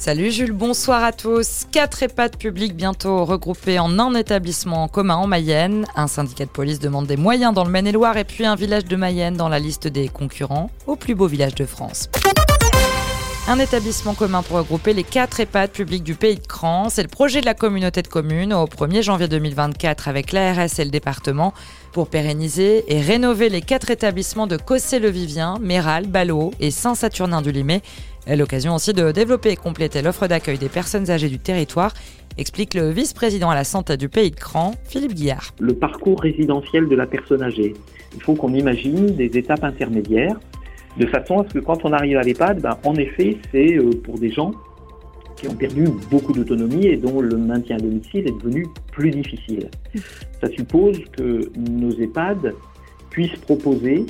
Salut Jules, bonsoir à tous. Quatre EHPAD publics bientôt regroupés en un établissement commun en Mayenne. Un syndicat de police demande des moyens dans le Maine-et-Loire et puis un village de Mayenne dans la liste des concurrents au plus beau village de France. Un établissement commun pour regrouper les quatre EHPAD publics du pays de Cran. C'est le projet de la communauté de communes au 1er janvier 2024 avec l'ARS et le département pour pérenniser et rénover les quatre établissements de Cossé-le-Vivien, Méral, Ballot et Saint-Saturnin-du-Limay. L'occasion aussi de développer et compléter l'offre d'accueil des personnes âgées du territoire, explique le vice-président à la santé du pays de Cran, Philippe Guillard. Le parcours résidentiel de la personne âgée. Il faut qu'on imagine des étapes intermédiaires de façon à ce que quand on arrive à l'EHPAD, ben, en effet, c'est euh, pour des gens qui ont perdu beaucoup d'autonomie et dont le maintien à domicile est devenu plus difficile. Ça suppose que nos EHPAD puissent proposer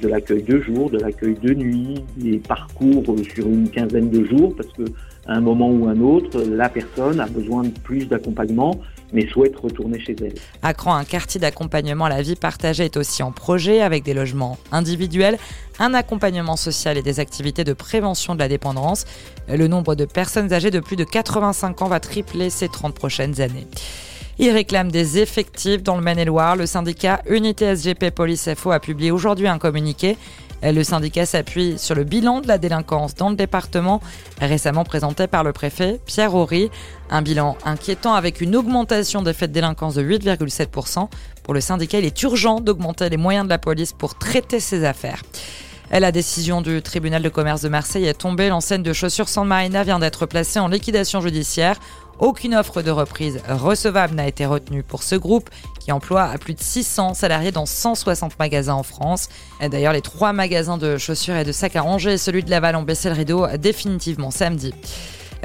de l'accueil de jour, de l'accueil de nuit, des parcours sur une quinzaine de jours, parce que à un moment ou un autre, la personne a besoin de plus d'accompagnement, mais souhaite retourner chez elle. À un quartier d'accompagnement à la vie partagée est aussi en projet avec des logements individuels, un accompagnement social et des activités de prévention de la dépendance. Le nombre de personnes âgées de plus de 85 ans va tripler ces 30 prochaines années. Il réclame des effectifs dans le Maine-et-Loire. Le syndicat Unité SGP Police FO a publié aujourd'hui un communiqué. Le syndicat s'appuie sur le bilan de la délinquance dans le département, récemment présenté par le préfet Pierre Horry. Un bilan inquiétant avec une augmentation des faits de délinquance de 8,7%. Pour le syndicat, il est urgent d'augmenter les moyens de la police pour traiter ces affaires. La décision du tribunal de commerce de Marseille est tombée. L'enseigne de chaussures San Marina vient d'être placée en liquidation judiciaire. Aucune offre de reprise recevable n'a été retenue pour ce groupe qui emploie plus de 600 salariés dans 160 magasins en France. D'ailleurs, les trois magasins de chaussures et de sacs à ranger et celui de Laval ont baissé le rideau définitivement samedi.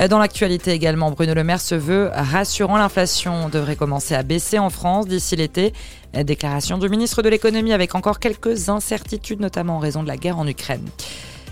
Dans l'actualité également, Bruno Le Maire se veut rassurant. L'inflation devrait commencer à baisser en France d'ici l'été. Déclaration du ministre de l'économie avec encore quelques incertitudes, notamment en raison de la guerre en Ukraine.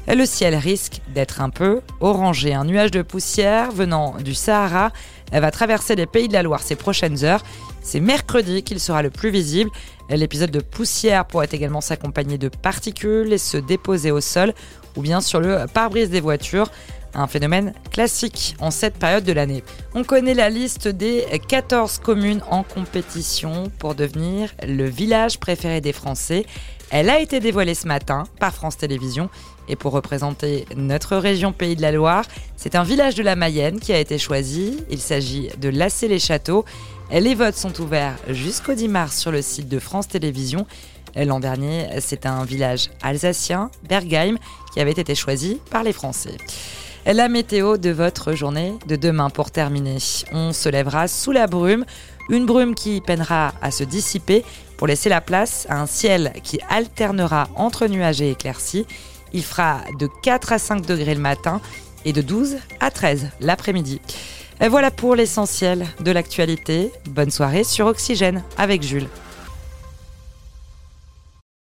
Le ciel risque d'être un peu orangé. Un nuage de poussière venant du Sahara va traverser les pays de la Loire ces prochaines heures. C'est mercredi qu'il sera le plus visible. L'épisode de poussière pourrait également s'accompagner de particules et se déposer au sol ou bien sur le pare-brise des voitures. Un phénomène classique en cette période de l'année. On connaît la liste des 14 communes en compétition pour devenir le village préféré des Français. Elle a été dévoilée ce matin par France Télévisions et pour représenter notre région Pays de la Loire, c'est un village de la Mayenne qui a été choisi. Il s'agit de Lassé-les-Châteaux. Les votes sont ouverts jusqu'au 10 mars sur le site de France Télévisions. L'an dernier, c'est un village alsacien, Bergheim, qui avait été choisi par les Français. La météo de votre journée de demain pour terminer. On se lèvera sous la brume, une brume qui peinera à se dissiper pour laisser la place à un ciel qui alternera entre nuages et éclaircies. Il fera de 4 à 5 degrés le matin et de 12 à 13 l'après-midi. Voilà pour l'essentiel de l'actualité. Bonne soirée sur Oxygène avec Jules.